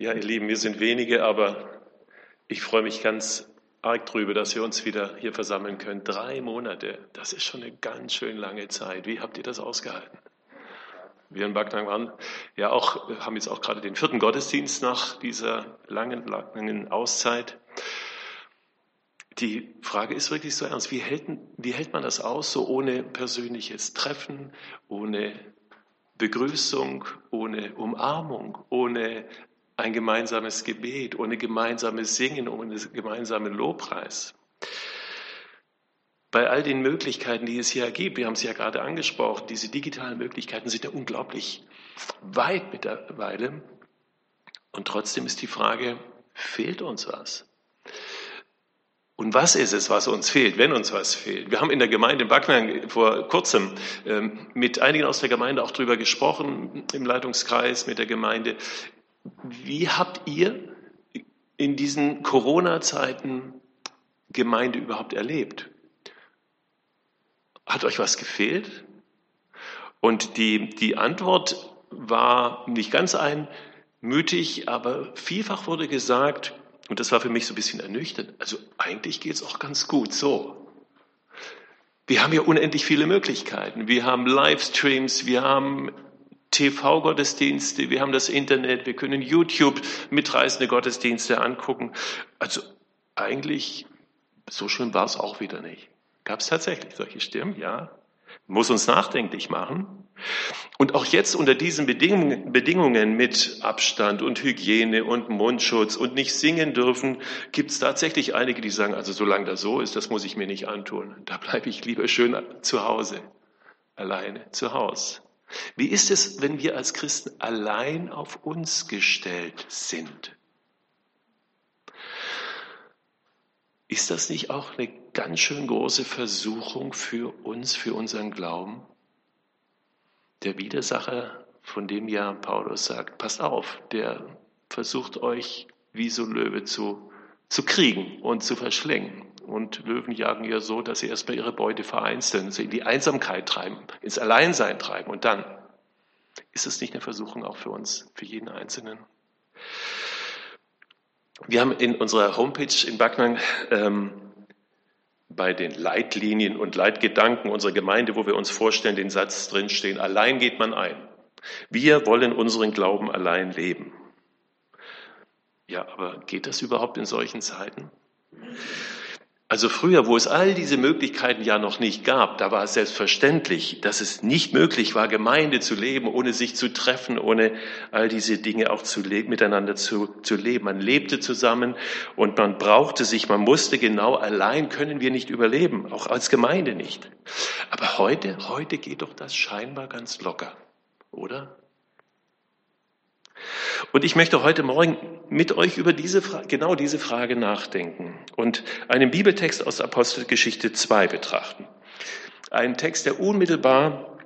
Ja, ihr Lieben, wir sind wenige, aber ich freue mich ganz arg drüber, dass wir uns wieder hier versammeln können. Drei Monate, das ist schon eine ganz schön lange Zeit. Wie habt ihr das ausgehalten? Wir in Backnang waren ja auch, haben jetzt auch gerade den vierten Gottesdienst nach dieser langen, langen Auszeit. Die Frage ist wirklich so ernst. Wie hält, wie hält man das aus, so ohne persönliches Treffen, ohne Begrüßung, ohne Umarmung, ohne ein gemeinsames Gebet, ohne gemeinsames Singen, ohne gemeinsamen Lobpreis? Bei all den Möglichkeiten, die es hier gibt, wir haben es ja gerade angesprochen, diese digitalen Möglichkeiten sind ja unglaublich weit mittlerweile. Und trotzdem ist die Frage, fehlt uns was? Und was ist es, was uns fehlt, wenn uns was fehlt? Wir haben in der Gemeinde in Backnang vor kurzem ähm, mit einigen aus der Gemeinde auch darüber gesprochen, im Leitungskreis mit der Gemeinde. Wie habt ihr in diesen Corona-Zeiten Gemeinde überhaupt erlebt? Hat euch was gefehlt? Und die, die Antwort war nicht ganz einmütig, aber vielfach wurde gesagt, und das war für mich so ein bisschen ernüchternd. Also eigentlich geht es auch ganz gut so. Wir haben ja unendlich viele Möglichkeiten. Wir haben Livestreams, wir haben TV-Gottesdienste, wir haben das Internet, wir können YouTube mitreißende Gottesdienste angucken. Also eigentlich, so schön war es auch wieder nicht. Gab es tatsächlich solche Stimmen? Ja. Muss uns nachdenklich machen. Und auch jetzt unter diesen Bedingungen mit Abstand und Hygiene und Mundschutz und nicht singen dürfen, gibt es tatsächlich einige, die sagen, also solange das so ist, das muss ich mir nicht antun. Da bleibe ich lieber schön zu Hause, alleine zu Hause. Wie ist es, wenn wir als Christen allein auf uns gestellt sind? Ist das nicht auch eine ganz schön große Versuchung für uns, für unseren Glauben? Der Widersacher, von dem ja Paulus sagt, passt auf, der versucht euch wie so Löwe zu, zu kriegen und zu verschlingen. Und Löwen jagen ja so, dass sie erstmal ihre Beute vereinzeln, sie in die Einsamkeit treiben, ins Alleinsein treiben. Und dann ist es nicht eine Versuchung auch für uns, für jeden Einzelnen. Wir haben in unserer Homepage in Backnang ähm, bei den Leitlinien und Leitgedanken unserer Gemeinde, wo wir uns vorstellen, den Satz drinstehen, allein geht man ein. Wir wollen unseren Glauben allein leben. Ja, aber geht das überhaupt in solchen Zeiten? Also früher, wo es all diese Möglichkeiten ja noch nicht gab, da war es selbstverständlich, dass es nicht möglich war, Gemeinde zu leben, ohne sich zu treffen, ohne all diese Dinge auch zu miteinander zu, zu leben. Man lebte zusammen und man brauchte sich, man musste genau, allein können wir nicht überleben, auch als Gemeinde nicht. Aber heute, heute geht doch das scheinbar ganz locker, oder? Und ich möchte heute Morgen mit euch über diese genau diese Frage nachdenken und einen Bibeltext aus Apostelgeschichte 2 betrachten. Ein Text, der unmittelbar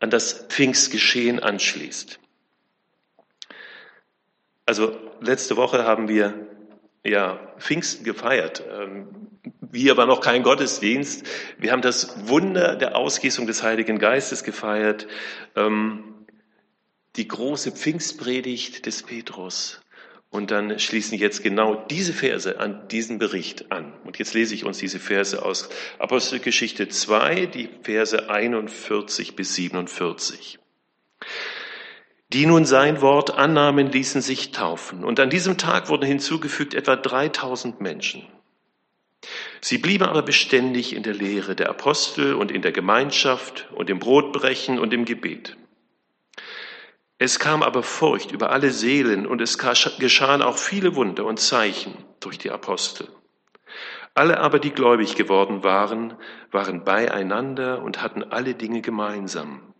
an das Pfingstgeschehen anschließt. Also letzte Woche haben wir ja Pfingsten gefeiert. Ähm, wir war noch kein Gottesdienst. Wir haben das Wunder der Ausgießung des Heiligen Geistes gefeiert. Ähm, die große Pfingstpredigt des Petrus. Und dann schließen jetzt genau diese Verse an diesen Bericht an. Und jetzt lese ich uns diese Verse aus Apostelgeschichte 2, die Verse 41 bis 47. Die nun sein Wort annahmen, ließen sich taufen. Und an diesem Tag wurden hinzugefügt etwa 3000 Menschen. Sie blieben aber beständig in der Lehre der Apostel und in der Gemeinschaft und im Brotbrechen und im Gebet. Es kam aber Furcht über alle Seelen und es geschahen auch viele Wunder und Zeichen durch die Apostel. Alle aber, die gläubig geworden waren, waren beieinander und hatten alle Dinge gemeinsam.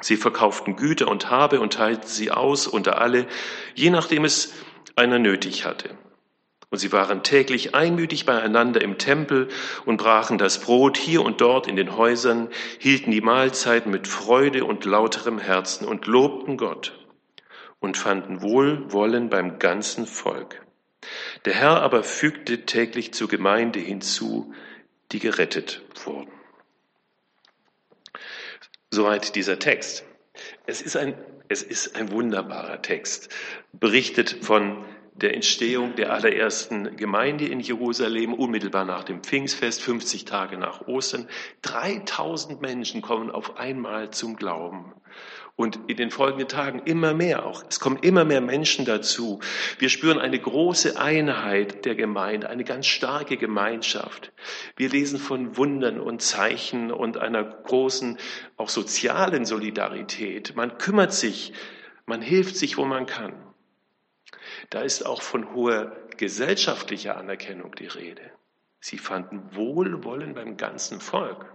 Sie verkauften Güter und Habe und teilten sie aus unter alle, je nachdem es einer nötig hatte. Und sie waren täglich einmütig beieinander im Tempel und brachen das Brot hier und dort in den Häusern, hielten die Mahlzeiten mit Freude und lauterem Herzen und lobten Gott und fanden Wohlwollen beim ganzen Volk. Der Herr aber fügte täglich zur Gemeinde hinzu, die gerettet wurden. Soweit dieser Text. Es ist ein, es ist ein wunderbarer Text, berichtet von der Entstehung der allerersten Gemeinde in Jerusalem, unmittelbar nach dem Pfingstfest, 50 Tage nach Ostern. 3000 Menschen kommen auf einmal zum Glauben. Und in den folgenden Tagen immer mehr auch. Es kommen immer mehr Menschen dazu. Wir spüren eine große Einheit der Gemeinde, eine ganz starke Gemeinschaft. Wir lesen von Wundern und Zeichen und einer großen, auch sozialen Solidarität. Man kümmert sich, man hilft sich, wo man kann. Da ist auch von hoher gesellschaftlicher Anerkennung die Rede. Sie fanden Wohlwollen beim ganzen Volk.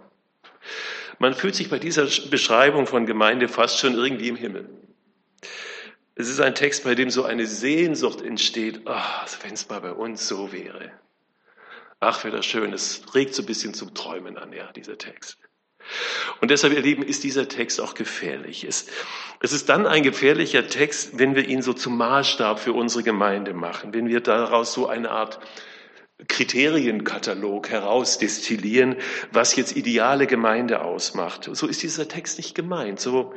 Man fühlt sich bei dieser Beschreibung von Gemeinde fast schon irgendwie im Himmel. Es ist ein Text, bei dem so eine Sehnsucht entsteht, ach, wenn es mal bei uns so wäre. Ach, wäre das schön, es regt so ein bisschen zum Träumen an, ja, dieser Text. Und deshalb, ihr Lieben, ist dieser Text auch gefährlich. Es, es ist dann ein gefährlicher Text, wenn wir ihn so zum Maßstab für unsere Gemeinde machen, wenn wir daraus so eine Art Kriterienkatalog herausdestillieren, was jetzt ideale Gemeinde ausmacht. So ist dieser Text nicht gemeint, so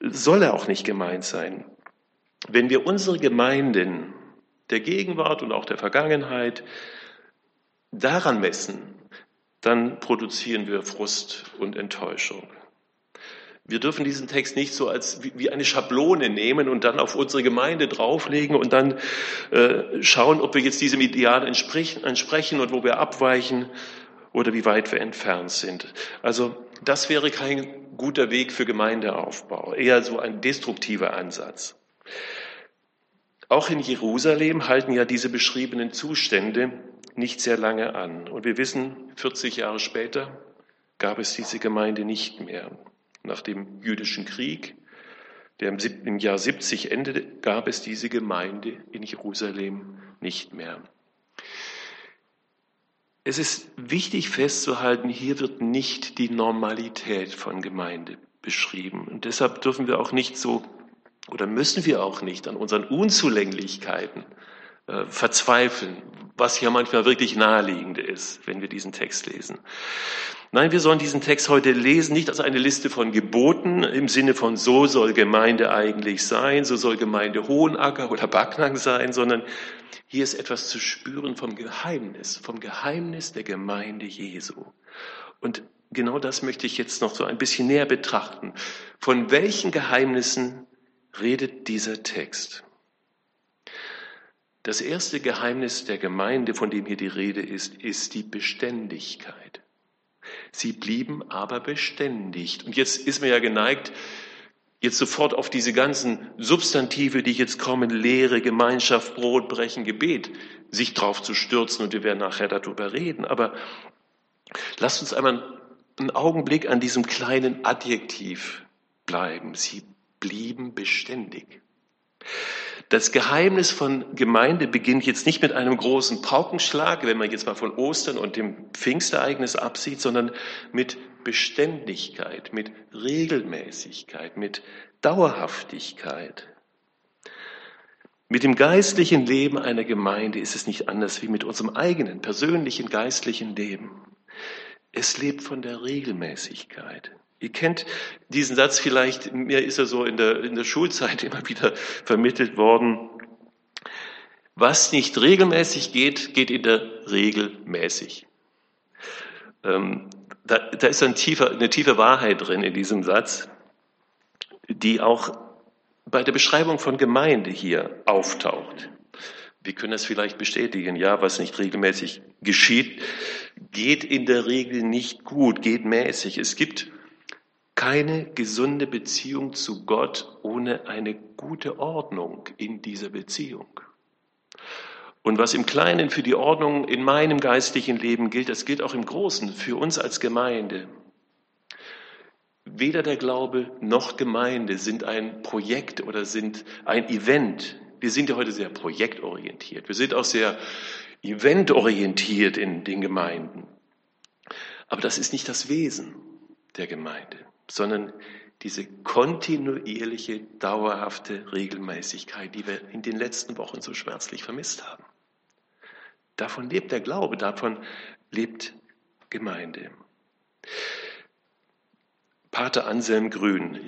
soll er auch nicht gemeint sein. Wenn wir unsere Gemeinden der Gegenwart und auch der Vergangenheit daran messen, dann produzieren wir Frust und Enttäuschung. Wir dürfen diesen Text nicht so als wie eine Schablone nehmen und dann auf unsere Gemeinde drauflegen und dann äh, schauen, ob wir jetzt diesem Ideal entsprechen und wo wir abweichen oder wie weit wir entfernt sind. Also das wäre kein guter Weg für Gemeindeaufbau, eher so ein destruktiver Ansatz. Auch in Jerusalem halten ja diese beschriebenen Zustände nicht sehr lange an. Und wir wissen, 40 Jahre später gab es diese Gemeinde nicht mehr. Nach dem jüdischen Krieg, der im Jahr 70 endete, gab es diese Gemeinde in Jerusalem nicht mehr. Es ist wichtig festzuhalten, hier wird nicht die Normalität von Gemeinde beschrieben. Und deshalb dürfen wir auch nicht so oder müssen wir auch nicht an unseren Unzulänglichkeiten verzweifeln, was ja manchmal wirklich naheliegend ist, wenn wir diesen Text lesen. Nein, wir sollen diesen Text heute lesen, nicht als eine Liste von Geboten im Sinne von so soll Gemeinde eigentlich sein, so soll Gemeinde Hohenacker oder Backnang sein, sondern hier ist etwas zu spüren vom Geheimnis, vom Geheimnis der Gemeinde Jesu. Und genau das möchte ich jetzt noch so ein bisschen näher betrachten. Von welchen Geheimnissen redet dieser Text? Das erste Geheimnis der Gemeinde, von dem hier die Rede ist, ist die Beständigkeit. Sie blieben aber beständig. Und jetzt ist man ja geneigt, jetzt sofort auf diese ganzen Substantive, die jetzt kommen, Lehre, Gemeinschaft, Brot, Brechen, Gebet, sich drauf zu stürzen und wir werden nachher darüber reden. Aber lasst uns einmal einen Augenblick an diesem kleinen Adjektiv bleiben. Sie blieben beständig. Das Geheimnis von Gemeinde beginnt jetzt nicht mit einem großen Paukenschlag, wenn man jetzt mal von Ostern und dem Pfingstereignis absieht, sondern mit Beständigkeit, mit Regelmäßigkeit, mit Dauerhaftigkeit. Mit dem geistlichen Leben einer Gemeinde ist es nicht anders wie mit unserem eigenen persönlichen geistlichen Leben. Es lebt von der Regelmäßigkeit. Ihr kennt diesen Satz vielleicht, mir ist er so in der, in der Schulzeit immer wieder vermittelt worden. Was nicht regelmäßig geht, geht in der Regel mäßig. Ähm, da, da ist ein tiefer, eine tiefe Wahrheit drin in diesem Satz, die auch bei der Beschreibung von Gemeinde hier auftaucht. Wir können das vielleicht bestätigen. Ja, was nicht regelmäßig geschieht, geht in der Regel nicht gut, geht mäßig. Es gibt keine gesunde Beziehung zu Gott ohne eine gute Ordnung in dieser Beziehung. Und was im Kleinen für die Ordnung in meinem geistlichen Leben gilt, das gilt auch im Großen für uns als Gemeinde. Weder der Glaube noch Gemeinde sind ein Projekt oder sind ein Event. Wir sind ja heute sehr projektorientiert. Wir sind auch sehr eventorientiert in den Gemeinden. Aber das ist nicht das Wesen der Gemeinde sondern diese kontinuierliche, dauerhafte Regelmäßigkeit, die wir in den letzten Wochen so schmerzlich vermisst haben. Davon lebt der Glaube, davon lebt Gemeinde. Pater Anselm Grün,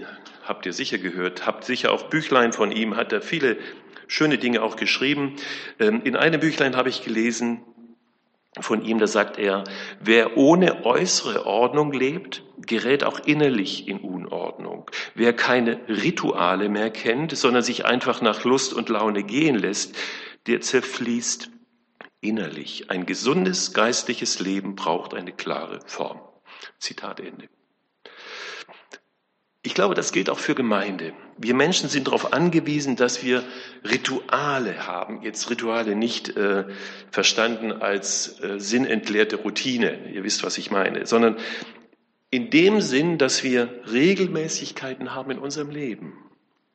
habt ihr sicher gehört, habt sicher auch Büchlein von ihm, hat er viele schöne Dinge auch geschrieben. Ähm, in einem Büchlein habe ich gelesen von ihm, da sagt er, wer ohne äußere Ordnung lebt, gerät auch innerlich in Unordnung. Wer keine Rituale mehr kennt, sondern sich einfach nach Lust und Laune gehen lässt, der zerfließt innerlich. Ein gesundes geistliches Leben braucht eine klare Form. Zitat Ende. Ich glaube, das gilt auch für Gemeinde. Wir Menschen sind darauf angewiesen, dass wir Rituale haben. Jetzt Rituale nicht äh, verstanden als äh, sinnentleerte Routine, ihr wisst, was ich meine, sondern in dem Sinn, dass wir Regelmäßigkeiten haben in unserem Leben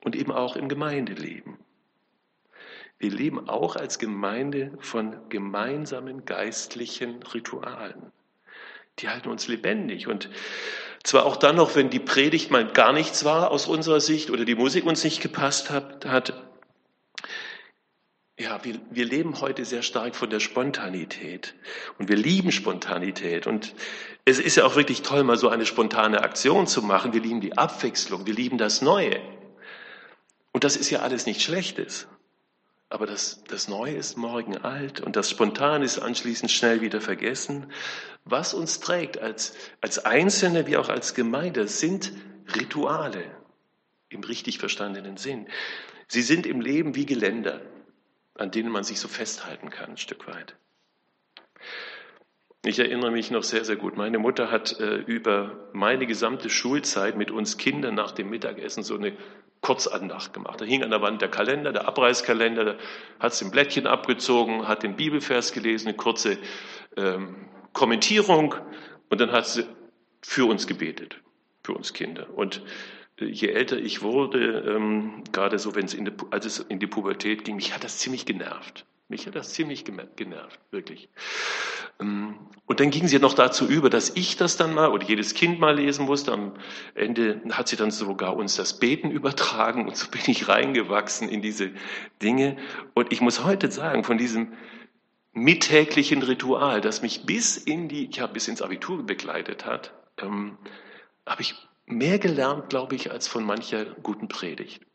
und eben auch im Gemeindeleben. Wir leben auch als Gemeinde von gemeinsamen geistlichen Ritualen. Die halten uns lebendig und zwar auch dann noch, wenn die Predigt mal gar nichts war aus unserer Sicht oder die Musik uns nicht gepasst hat. ja, wir, wir leben heute sehr stark von der Spontanität und wir lieben Spontanität und es ist ja auch wirklich toll, mal so eine spontane Aktion zu machen. Wir lieben die Abwechslung, wir lieben das Neue. Und das ist ja alles nichts Schlechtes. Aber das, das Neue ist morgen alt und das Spontan ist anschließend schnell wieder vergessen. Was uns trägt als, als Einzelne wie auch als Gemeinde sind Rituale im richtig verstandenen Sinn. Sie sind im Leben wie Geländer, an denen man sich so festhalten kann, ein Stück weit. Ich erinnere mich noch sehr, sehr gut. Meine Mutter hat äh, über meine gesamte Schulzeit mit uns Kindern nach dem Mittagessen so eine Kurzandacht gemacht. Da hing an der Wand der Kalender, der Abreißkalender, da hat sie ein Blättchen abgezogen, hat den Bibelvers gelesen, eine kurze ähm, Kommentierung und dann hat sie für uns gebetet, für uns Kinder. Und äh, je älter ich wurde, ähm, gerade so, wenn es in die, als es in die Pubertät ging, mich hat das ziemlich genervt. Mich hat das ziemlich genervt, wirklich. Ähm, und dann ging sie noch dazu über, dass ich das dann mal oder jedes Kind mal lesen musste. Am Ende hat sie dann sogar uns das Beten übertragen und so bin ich reingewachsen in diese Dinge. Und ich muss heute sagen, von diesem mittäglichen Ritual, das mich bis in die, ja, bis ins Abitur begleitet hat, ähm, habe ich mehr gelernt, glaube ich, als von mancher guten Predigt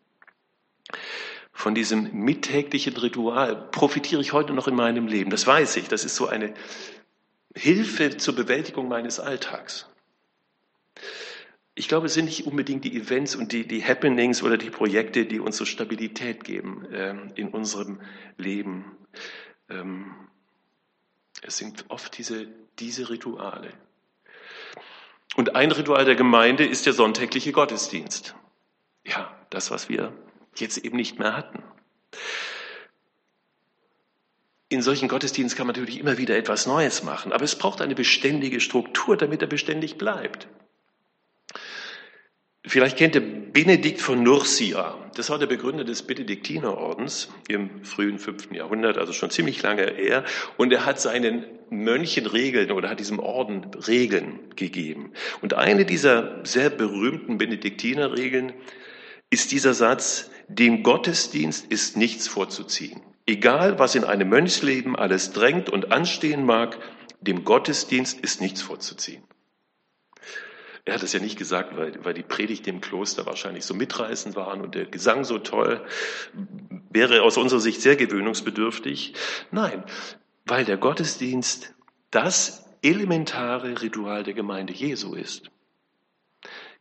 von diesem mittäglichen Ritual profitiere ich heute noch in meinem Leben. Das weiß ich. Das ist so eine Hilfe zur Bewältigung meines Alltags. Ich glaube, es sind nicht unbedingt die Events und die, die Happenings oder die Projekte, die uns so Stabilität geben äh, in unserem Leben. Ähm, es sind oft diese, diese Rituale. Und ein Ritual der Gemeinde ist der sonntägliche Gottesdienst. Ja, das, was wir jetzt eben nicht mehr hatten. In solchen Gottesdiensten kann man natürlich immer wieder etwas Neues machen, aber es braucht eine beständige Struktur, damit er beständig bleibt. Vielleicht kennt ihr Benedikt von Nursia. Das war der Begründer des Benediktinerordens im frühen fünften Jahrhundert, also schon ziemlich lange her. Und er hat seinen Mönchen Regeln oder hat diesem Orden Regeln gegeben. Und eine dieser sehr berühmten Benediktinerregeln ist dieser Satz, dem Gottesdienst ist nichts vorzuziehen. Egal, was in einem Mönchsleben alles drängt und anstehen mag, dem Gottesdienst ist nichts vorzuziehen. Er hat es ja nicht gesagt, weil, weil die Predigt im Kloster wahrscheinlich so mitreißend waren und der Gesang so toll, wäre aus unserer Sicht sehr gewöhnungsbedürftig. Nein, weil der Gottesdienst das elementare Ritual der Gemeinde Jesu ist.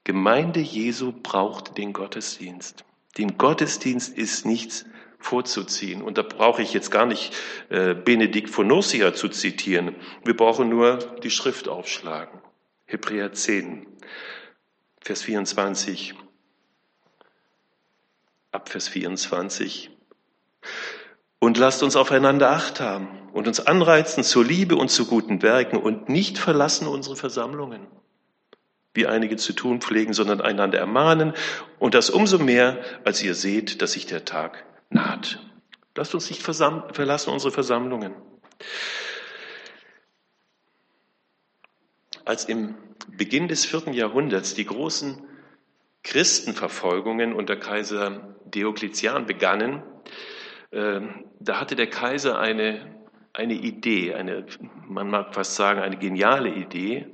Gemeinde Jesu braucht den Gottesdienst. Dem Gottesdienst ist nichts vorzuziehen. Und da brauche ich jetzt gar nicht äh, Benedikt von Nursia zu zitieren. Wir brauchen nur die Schrift aufschlagen. Hebräer 10, Vers 24. Ab Vers 24. Und lasst uns aufeinander Acht haben und uns anreizen zur Liebe und zu guten Werken und nicht verlassen unsere Versammlungen wie einige zu tun pflegen, sondern einander ermahnen und das umso mehr, als ihr seht, dass sich der Tag naht. Lasst uns nicht verlassen unsere Versammlungen. Als im Beginn des vierten Jahrhunderts die großen Christenverfolgungen unter Kaiser Diokletian begannen, äh, da hatte der Kaiser eine, eine Idee, eine, man mag fast sagen, eine geniale Idee,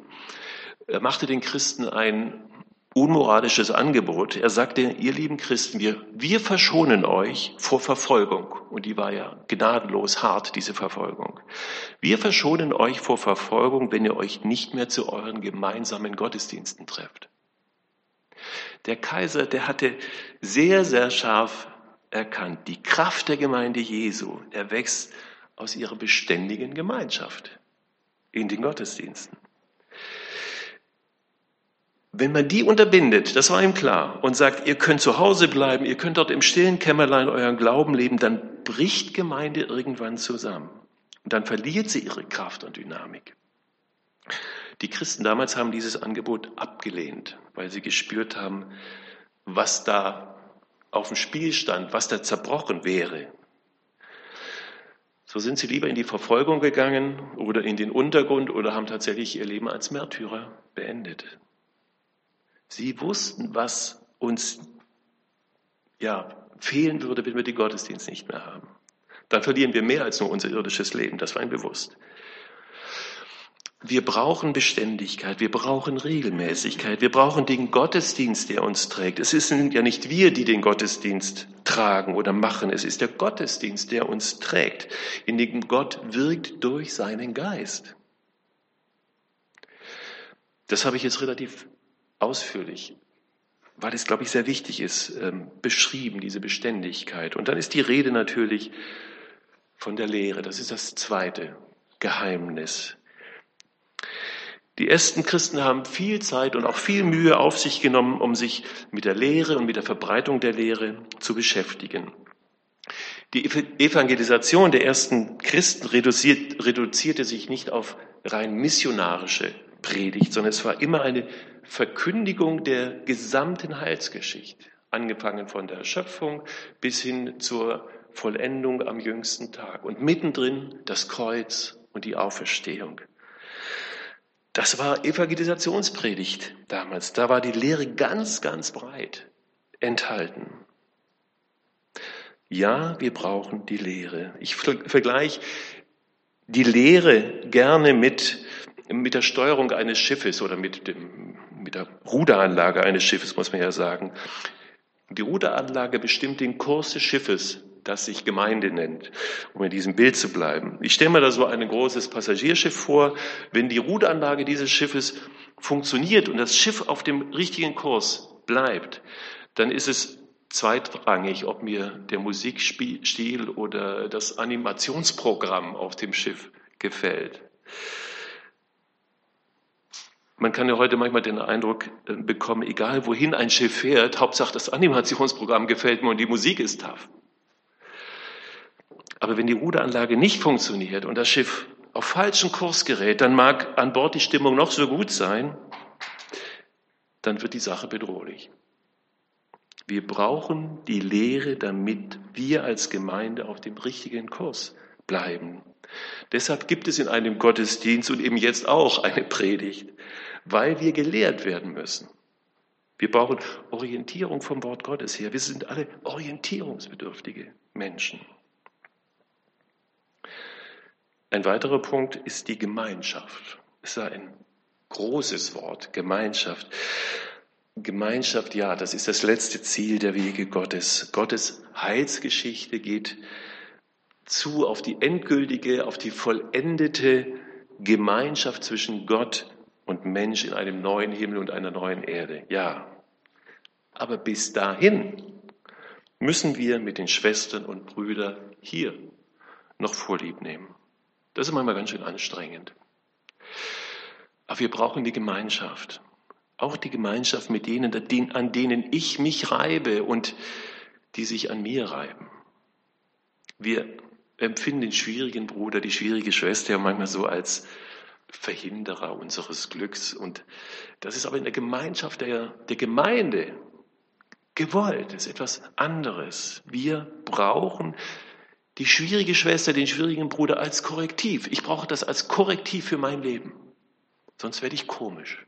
er machte den Christen ein unmoralisches Angebot. Er sagte, ihr lieben Christen, wir, wir verschonen euch vor Verfolgung. Und die war ja gnadenlos hart, diese Verfolgung. Wir verschonen euch vor Verfolgung, wenn ihr euch nicht mehr zu euren gemeinsamen Gottesdiensten trefft. Der Kaiser, der hatte sehr, sehr scharf erkannt, die Kraft der Gemeinde Jesu erwächst aus ihrer beständigen Gemeinschaft in den Gottesdiensten. Wenn man die unterbindet, das war ihm klar, und sagt, ihr könnt zu Hause bleiben, ihr könnt dort im stillen Kämmerlein euren Glauben leben, dann bricht Gemeinde irgendwann zusammen. Und dann verliert sie ihre Kraft und Dynamik. Die Christen damals haben dieses Angebot abgelehnt, weil sie gespürt haben, was da auf dem Spiel stand, was da zerbrochen wäre. So sind sie lieber in die Verfolgung gegangen oder in den Untergrund oder haben tatsächlich ihr Leben als Märtyrer beendet. Sie wussten, was uns ja, fehlen würde, wenn wir den Gottesdienst nicht mehr haben. Dann verlieren wir mehr als nur unser irdisches Leben, das war ihnen bewusst. Wir brauchen Beständigkeit, wir brauchen Regelmäßigkeit, wir brauchen den Gottesdienst, der uns trägt. Es sind ja nicht wir, die den Gottesdienst tragen oder machen, es ist der Gottesdienst, der uns trägt, in dem Gott wirkt durch seinen Geist. Das habe ich jetzt relativ ausführlich, weil es, glaube ich, sehr wichtig ist, ähm, beschrieben, diese Beständigkeit. Und dann ist die Rede natürlich von der Lehre. Das ist das zweite Geheimnis. Die ersten Christen haben viel Zeit und auch viel Mühe auf sich genommen, um sich mit der Lehre und mit der Verbreitung der Lehre zu beschäftigen. Die Evangelisation der ersten Christen reduzierte sich nicht auf rein missionarische Predigt, sondern es war immer eine Verkündigung der gesamten Heilsgeschichte, angefangen von der Schöpfung bis hin zur Vollendung am jüngsten Tag und mittendrin das Kreuz und die Auferstehung. Das war Evangelisationspredigt damals. Da war die Lehre ganz, ganz breit enthalten. Ja, wir brauchen die Lehre. Ich vergleiche die Lehre gerne mit, mit der Steuerung eines Schiffes oder mit dem mit der Ruderanlage eines Schiffes, muss man ja sagen. Die Ruderanlage bestimmt den Kurs des Schiffes, das sich Gemeinde nennt, um in diesem Bild zu bleiben. Ich stelle mir da so ein großes Passagierschiff vor. Wenn die Ruderanlage dieses Schiffes funktioniert und das Schiff auf dem richtigen Kurs bleibt, dann ist es zweitrangig, ob mir der Musikstil oder das Animationsprogramm auf dem Schiff gefällt. Man kann ja heute manchmal den Eindruck äh, bekommen, egal wohin ein Schiff fährt, Hauptsache das Animationsprogramm gefällt mir und die Musik ist tough. Aber wenn die Ruderanlage nicht funktioniert und das Schiff auf falschen Kurs gerät, dann mag an Bord die Stimmung noch so gut sein, dann wird die Sache bedrohlich. Wir brauchen die Lehre, damit wir als Gemeinde auf dem richtigen Kurs bleiben. Deshalb gibt es in einem Gottesdienst und eben jetzt auch eine Predigt, weil wir gelehrt werden müssen. Wir brauchen Orientierung vom Wort Gottes her. Wir sind alle orientierungsbedürftige Menschen. Ein weiterer Punkt ist die Gemeinschaft. Es ist ein großes Wort, Gemeinschaft. Gemeinschaft, ja, das ist das letzte Ziel der Wege Gottes. Gottes Heilsgeschichte geht zu auf die endgültige, auf die vollendete Gemeinschaft zwischen Gott und Mensch in einem neuen Himmel und einer neuen Erde. Ja. Aber bis dahin müssen wir mit den Schwestern und Brüdern hier noch Vorlieb nehmen. Das ist manchmal ganz schön anstrengend. Aber wir brauchen die Gemeinschaft. Auch die Gemeinschaft mit denen, an denen ich mich reibe und die sich an mir reiben. Wir empfinden den schwierigen Bruder, die schwierige Schwester ja manchmal so als Verhinderer unseres Glücks. Und das ist aber in der Gemeinschaft der, der Gemeinde gewollt, das ist etwas anderes. Wir brauchen die schwierige Schwester, den schwierigen Bruder als Korrektiv. Ich brauche das als Korrektiv für mein Leben. Sonst werde ich komisch.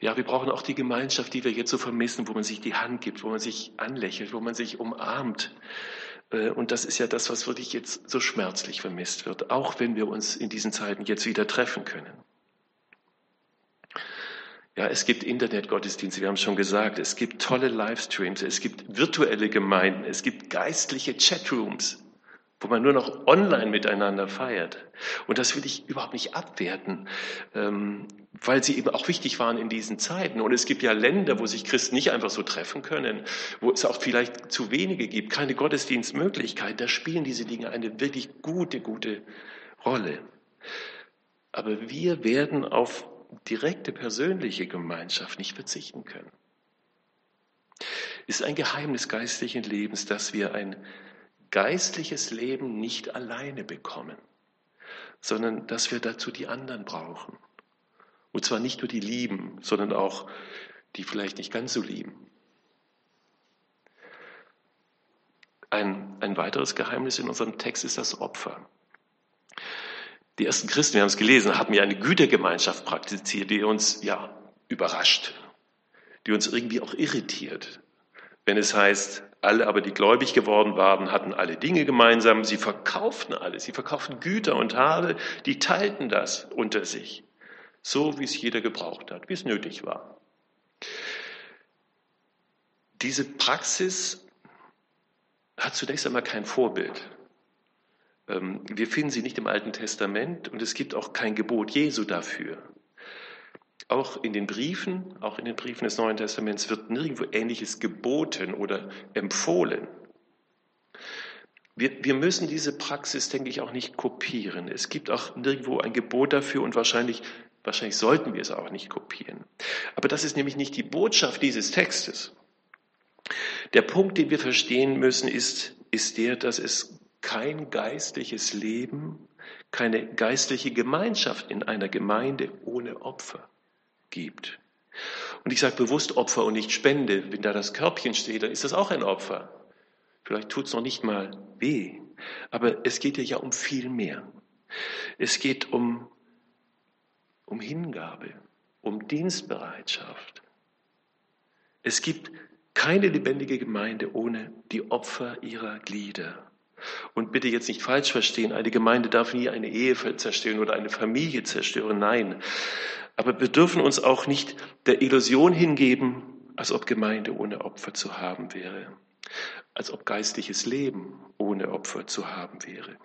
Ja, wir brauchen auch die Gemeinschaft, die wir jetzt so vermissen, wo man sich die Hand gibt, wo man sich anlächelt, wo man sich umarmt. Äh, und das ist ja das, was wirklich jetzt so schmerzlich vermisst wird, auch wenn wir uns in diesen Zeiten jetzt wieder treffen können. Ja, es gibt Internetgottesdienste, wir haben es schon gesagt, es gibt tolle Livestreams, es gibt virtuelle Gemeinden, es gibt geistliche Chatrooms, wo man nur noch online miteinander feiert. Und das will ich überhaupt nicht abwerten, ähm, weil sie eben auch wichtig waren in diesen Zeiten. Und es gibt ja Länder, wo sich Christen nicht einfach so treffen können, wo es auch vielleicht zu wenige gibt, keine Gottesdienstmöglichkeit. Da spielen diese Dinge eine wirklich gute, gute Rolle. Aber wir werden auf direkte persönliche Gemeinschaft nicht verzichten können. Es ist ein Geheimnis geistlichen Lebens, dass wir ein geistliches Leben nicht alleine bekommen, sondern dass wir dazu die anderen brauchen. Und zwar nicht nur die lieben, sondern auch die vielleicht nicht ganz so lieben. Ein, ein weiteres Geheimnis in unserem Text ist das Opfer. Die ersten Christen, wir haben es gelesen, hatten ja eine Gütergemeinschaft praktiziert, die uns ja überrascht, die uns irgendwie auch irritiert. Wenn es heißt, alle aber, die gläubig geworden waren, hatten alle Dinge gemeinsam, sie verkauften alles, sie verkauften Güter und Habe, die teilten das unter sich, so wie es jeder gebraucht hat, wie es nötig war. Diese Praxis hat zunächst einmal kein Vorbild. Ähm, wir finden sie nicht im Alten Testament und es gibt auch kein Gebot Jesu dafür. Auch in den Briefen, auch in den Briefen des Neuen Testaments wird nirgendwo Ähnliches geboten oder empfohlen. Wir, wir müssen diese Praxis, denke ich, auch nicht kopieren. Es gibt auch nirgendwo ein Gebot dafür und wahrscheinlich, wahrscheinlich sollten wir es auch nicht kopieren. Aber das ist nämlich nicht die Botschaft dieses Textes. Der Punkt, den wir verstehen müssen, ist, ist der, dass es kein geistliches Leben, keine geistliche Gemeinschaft in einer Gemeinde ohne Opfer gibt. Und ich sage bewusst Opfer und nicht Spende. Wenn da das Körbchen steht, dann ist das auch ein Opfer. Vielleicht tut es noch nicht mal weh. Aber es geht ja um viel mehr. Es geht um, um Hingabe, um Dienstbereitschaft. Es gibt keine lebendige Gemeinde ohne die Opfer ihrer Glieder. Und bitte jetzt nicht falsch verstehen, eine Gemeinde darf nie eine Ehe zerstören oder eine Familie zerstören, nein. Aber wir dürfen uns auch nicht der Illusion hingeben, als ob Gemeinde ohne Opfer zu haben wäre, als ob geistliches Leben ohne Opfer zu haben wäre.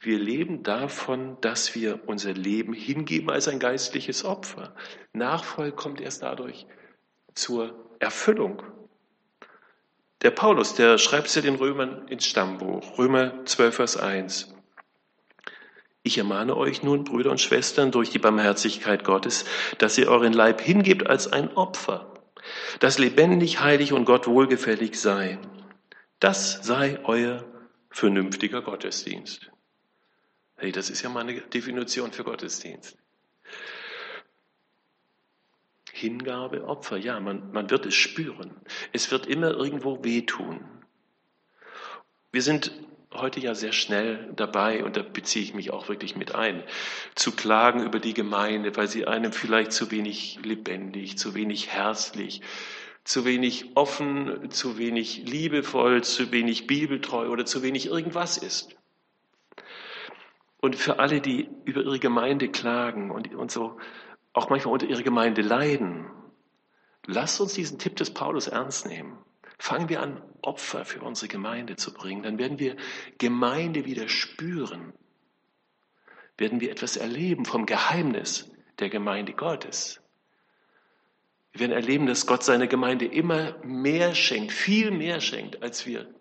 Wir leben davon, dass wir unser Leben hingeben als ein geistliches Opfer. Nachfolge kommt erst dadurch zur Erfüllung der Paulus, der schreibt es ja den Römern ins Stammbuch, Römer 12, Vers 1. Ich ermahne euch nun, Brüder und Schwestern, durch die Barmherzigkeit Gottes, dass ihr euren Leib hingebt als ein Opfer, das lebendig, heilig und Gott wohlgefällig sei. Das sei euer vernünftiger Gottesdienst. Hey, das ist ja mal eine Definition für Gottesdienst. Hingabe, Opfer. Ja, man, man wird es spüren. Es wird immer irgendwo wehtun. Wir sind heute ja sehr schnell dabei, und da beziehe ich mich auch wirklich mit ein, zu klagen über die Gemeinde, weil sie einem vielleicht zu wenig lebendig, zu wenig herzlich, zu wenig offen, zu wenig liebevoll, zu wenig bibeltreu oder zu wenig irgendwas ist. Und für alle, die über ihre Gemeinde klagen und, und so auch manchmal unter ihrer Gemeinde leiden, lasst uns diesen Tipp des Paulus ernst nehmen. Fangen wir an, Opfer für unsere Gemeinde zu bringen. Dann werden wir Gemeinde wieder spüren. Werden wir etwas erleben vom Geheimnis der Gemeinde Gottes. Wir werden erleben, dass Gott seiner Gemeinde immer mehr schenkt, viel mehr schenkt, als wir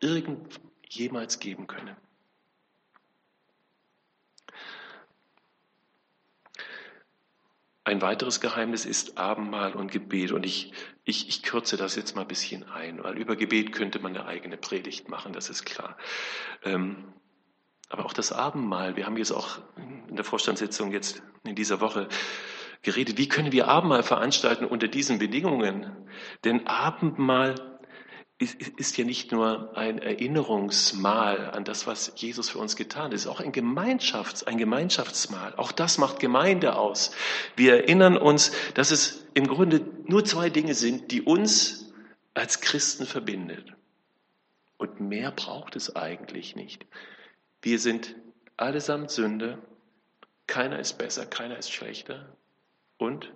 irgend jemals geben können. Ein weiteres Geheimnis ist Abendmahl und Gebet. Und ich, ich, ich kürze das jetzt mal ein bisschen ein, weil über Gebet könnte man eine eigene Predigt machen, das ist klar. Ähm, aber auch das Abendmahl, wir haben jetzt auch in der Vorstandssitzung jetzt in dieser Woche geredet, wie können wir Abendmahl veranstalten unter diesen Bedingungen? Denn Abendmahl ist, ja nicht nur ein Erinnerungsmahl an das, was Jesus für uns getan hat, es ist auch ein Gemeinschafts-, ein Gemeinschaftsmahl. Auch das macht Gemeinde aus. Wir erinnern uns, dass es im Grunde nur zwei Dinge sind, die uns als Christen verbindet. Und mehr braucht es eigentlich nicht. Wir sind allesamt Sünder. Keiner ist besser, keiner ist schlechter. Und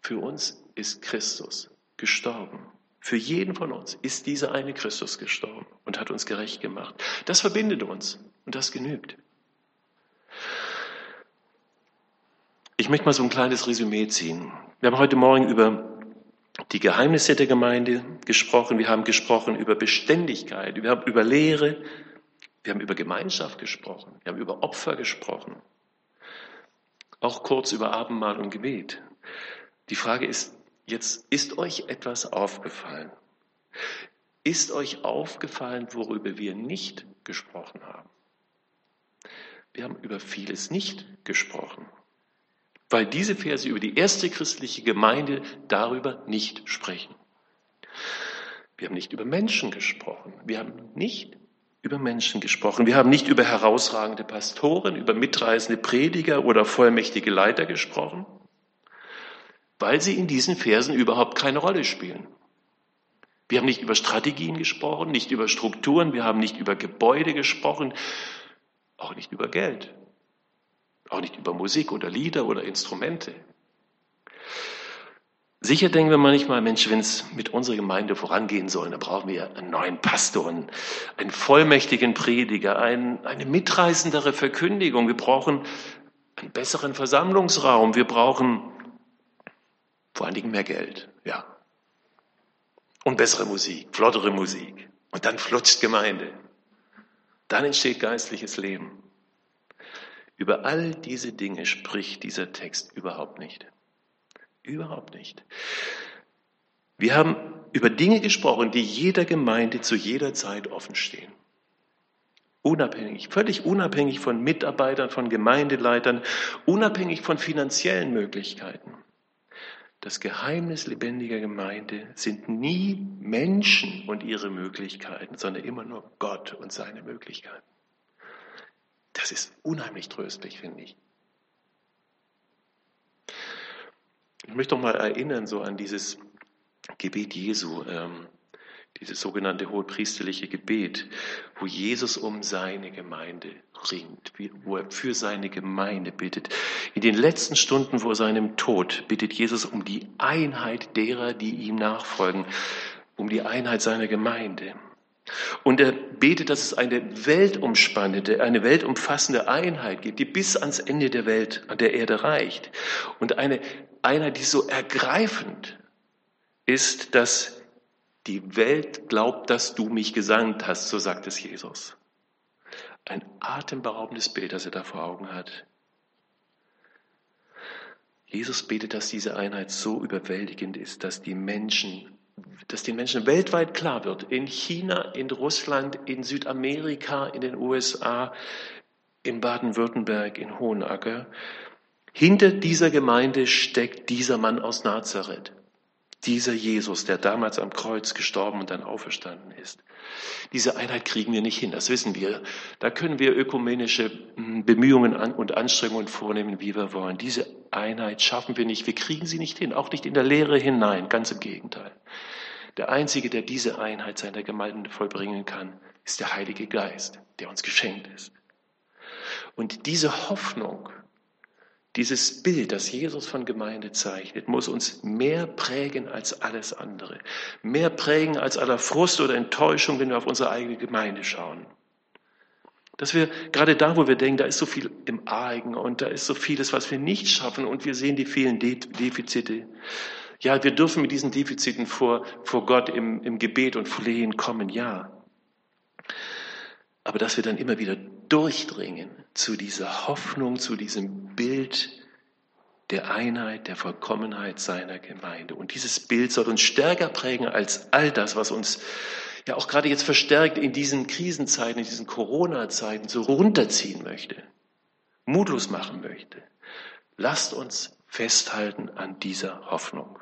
für uns ist Christus gestorben. Für jeden von uns ist dieser eine Christus gestorben und hat uns gerecht gemacht. Das verbindet uns und das genügt. Ich möchte mal so ein kleines Resümee ziehen. Wir haben heute Morgen über die Geheimnisse der Gemeinde gesprochen. Wir haben gesprochen über Beständigkeit. Wir haben über Lehre. Wir haben über Gemeinschaft gesprochen. Wir haben über Opfer gesprochen. Auch kurz über Abendmahl und Gebet. Die Frage ist jetzt, ist euch etwas aufgefallen? Ist euch aufgefallen, worüber wir nicht gesprochen haben? Wir haben über vieles nicht gesprochen weil diese Verse über die erste christliche Gemeinde darüber nicht sprechen. Wir haben nicht über Menschen gesprochen. Wir haben nicht über Menschen gesprochen. Wir haben nicht über herausragende Pastoren, über mitreißende Prediger oder vollmächtige Leiter gesprochen, weil sie in diesen Versen überhaupt keine Rolle spielen. Wir haben nicht über Strategien gesprochen, nicht über Strukturen, wir haben nicht über Gebäude gesprochen, auch nicht über Geld. Auch nicht über Musik oder Lieder oder Instrumente. Sicher denken wir manchmal, Mensch, wenn es mit unserer Gemeinde vorangehen soll, dann brauchen wir einen neuen Pastor, einen vollmächtigen Prediger, ein, eine mitreißendere Verkündigung. Wir brauchen einen besseren Versammlungsraum. Wir brauchen vor allen Dingen mehr Geld, ja. Und bessere Musik, flottere Musik. Und dann flutscht Gemeinde. Dann entsteht geistliches Leben. Über all diese Dinge spricht dieser Text überhaupt nicht. Überhaupt nicht. Wir haben über Dinge gesprochen, die jeder Gemeinde zu jeder Zeit offen stehen. Unabhängig, völlig unabhängig von Mitarbeitern, von Gemeindeleitern, unabhängig von finanziellen Möglichkeiten. Das Geheimnis lebendiger Gemeinde sind nie Menschen und ihre Möglichkeiten, sondern immer nur Gott und seine Möglichkeiten. Das ist unheimlich tröstlich, finde ich. Ich möchte doch mal erinnern so an dieses Gebet Jesu, ähm, dieses sogenannte hohepriesterliche Gebet, wo Jesus um seine Gemeinde ringt, wo er für seine Gemeinde bittet. In den letzten Stunden vor seinem Tod bittet Jesus um die Einheit derer, die ihm nachfolgen, um die Einheit seiner Gemeinde. Und er betet, dass es eine weltumspannende, eine weltumfassende Einheit gibt, die bis ans Ende der Welt, an der Erde reicht. Und eine Einheit, die so ergreifend ist, dass die Welt glaubt, dass du mich gesandt hast, so sagt es Jesus. Ein atemberaubendes Bild, das er da vor Augen hat. Jesus betet, dass diese Einheit so überwältigend ist, dass die Menschen dass den Menschen weltweit klar wird, in China, in Russland, in Südamerika, in den USA, in Baden-Württemberg, in Hohenacker, hinter dieser Gemeinde steckt dieser Mann aus Nazareth, dieser Jesus, der damals am Kreuz gestorben und dann auferstanden ist. Diese Einheit kriegen wir nicht hin, das wissen wir. Da können wir ökumenische hm, Bemühungen und Anstrengungen vornehmen, wie wir wollen. Diese Einheit schaffen wir nicht, wir kriegen sie nicht hin, auch nicht in der Lehre hinein, ganz im Gegenteil. Der Einzige, der diese Einheit seiner Gemeinde vollbringen kann, ist der Heilige Geist, der uns geschenkt ist. Und diese Hoffnung, dieses Bild, das Jesus von Gemeinde zeichnet, muss uns mehr prägen als alles andere. Mehr prägen als aller Frust oder Enttäuschung, wenn wir auf unsere eigene Gemeinde schauen. Dass wir gerade da, wo wir denken, da ist so viel im Argen und da ist so vieles, was wir nicht schaffen und wir sehen die vielen Defizite. Ja, wir dürfen mit diesen Defiziten vor, vor Gott im, im Gebet und Flehen kommen, ja. Aber dass wir dann immer wieder durchdringen zu dieser Hoffnung, zu diesem Bild der Einheit, der Vollkommenheit seiner Gemeinde. Und dieses Bild soll uns stärker prägen als all das, was uns ja auch gerade jetzt verstärkt in diesen Krisenzeiten, in diesen Corona-Zeiten so runterziehen möchte, mutlos machen möchte. Lasst uns festhalten an dieser Hoffnung.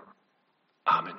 Amen.